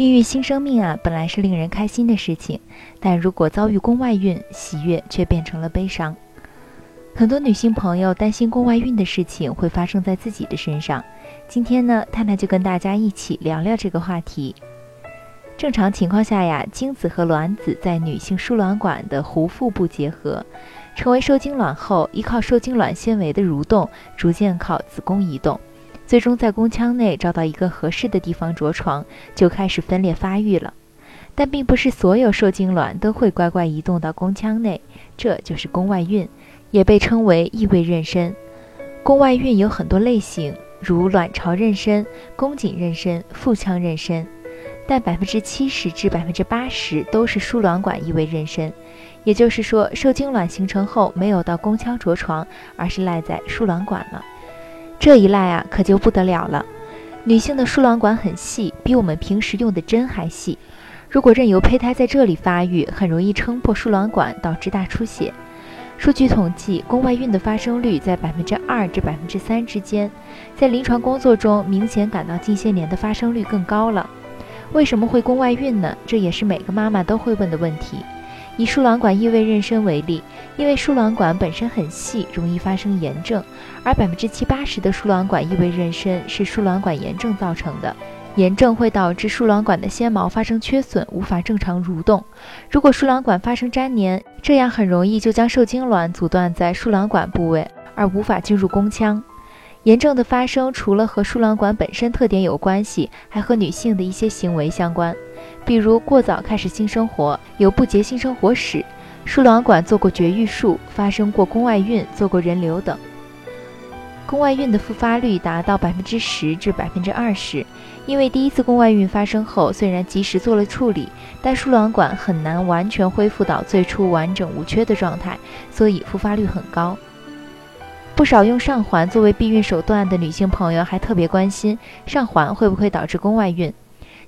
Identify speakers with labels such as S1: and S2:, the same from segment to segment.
S1: 孕育新生命啊，本来是令人开心的事情，但如果遭遇宫外孕，喜悦却变成了悲伤。很多女性朋友担心宫外孕的事情会发生在自己的身上。今天呢，探探就跟大家一起聊聊这个话题。正常情况下呀，精子和卵子在女性输卵管的壶腹部结合。成为受精卵后，依靠受精卵纤维的蠕动，逐渐靠子宫移动，最终在宫腔内找到一个合适的地方着床，就开始分裂发育了。但并不是所有受精卵都会乖乖移动到宫腔内，这就是宫外孕，也被称为异位妊娠。宫外孕有很多类型，如卵巢妊娠、宫颈妊娠、腹腔妊娠，但百分之七十至百分之八十都是输卵管异位妊娠。也就是说，受精卵形成后没有到宫腔着床，而是赖在输卵管了。这一赖啊，可就不得了了。女性的输卵管很细，比我们平时用的针还细。如果任由胚胎在这里发育，很容易撑破输卵管，导致大出血。数据统计，宫外孕的发生率在百分之二至百分之三之间。在临床工作中，明显感到近些年的发生率更高了。为什么会宫外孕呢？这也是每个妈妈都会问的问题。以输卵管异位妊娠为例，因为输卵管本身很细，容易发生炎症，而百分之七八十的输卵管异位妊娠是输卵管炎症造成的。炎症会导致输卵管的纤毛发生缺损，无法正常蠕动。如果输卵管发生粘连，这样很容易就将受精卵阻断在输卵管部位，而无法进入宫腔。炎症的发生除了和输卵管本身特点有关系，还和女性的一些行为相关。比如过早开始性生活、有不洁性生活史、输卵管做过绝育术、发生过宫外孕、做过人流等。宫外孕的复发率达到百分之十至百分之二十，因为第一次宫外孕发生后，虽然及时做了处理，但输卵管很难完全恢复到最初完整无缺的状态，所以复发率很高。不少用上环作为避孕手段的女性朋友还特别关心上环会不会导致宫外孕。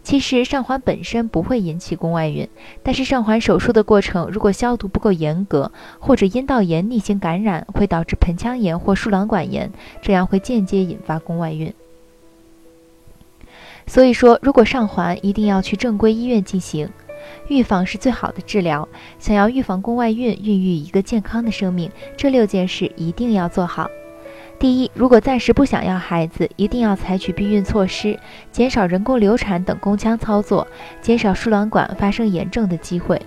S1: 其实上环本身不会引起宫外孕，但是上环手术的过程如果消毒不够严格，或者阴道炎逆行感染，会导致盆腔炎或输卵管炎，这样会间接引发宫外孕。所以说，如果上环，一定要去正规医院进行，预防是最好的治疗。想要预防宫外孕，孕育一个健康的生命，这六件事一定要做好。第一，如果暂时不想要孩子，一定要采取避孕措施，减少人工流产等宫腔操作，减少输卵管发生炎症的机会。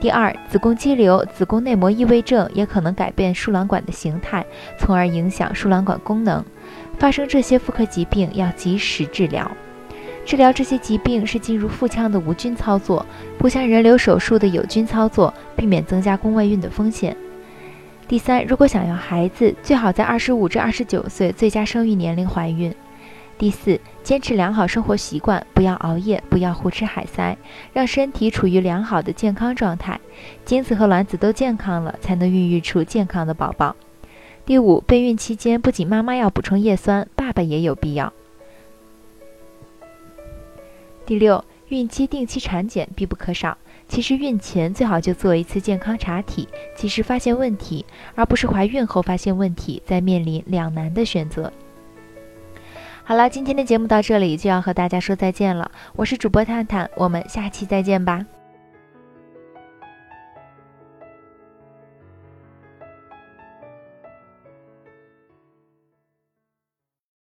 S1: 第二，子宫肌瘤、子宫内膜异位症也可能改变输卵管的形态，从而影响输卵管功能。发生这些妇科疾病要及时治疗。治疗这些疾病是进入腹腔的无菌操作，不像人流手术的有菌操作，避免增加宫外孕的风险。第三，如果想要孩子，最好在二十五至二十九岁最佳生育年龄怀孕。第四，坚持良好生活习惯，不要熬夜，不要胡吃海塞，让身体处于良好的健康状态，精子和卵子都健康了，才能孕育出健康的宝宝。第五，备孕期间不仅妈妈要补充叶酸，爸爸也有必要。第六，孕期定期产检必不可少。其实孕前最好就做一次健康查体，及时发现问题，而不是怀孕后发现问题，再面临两难的选择。好了，今天的节目到这里就要和大家说再见了，我是主播探探，我们下期再见吧。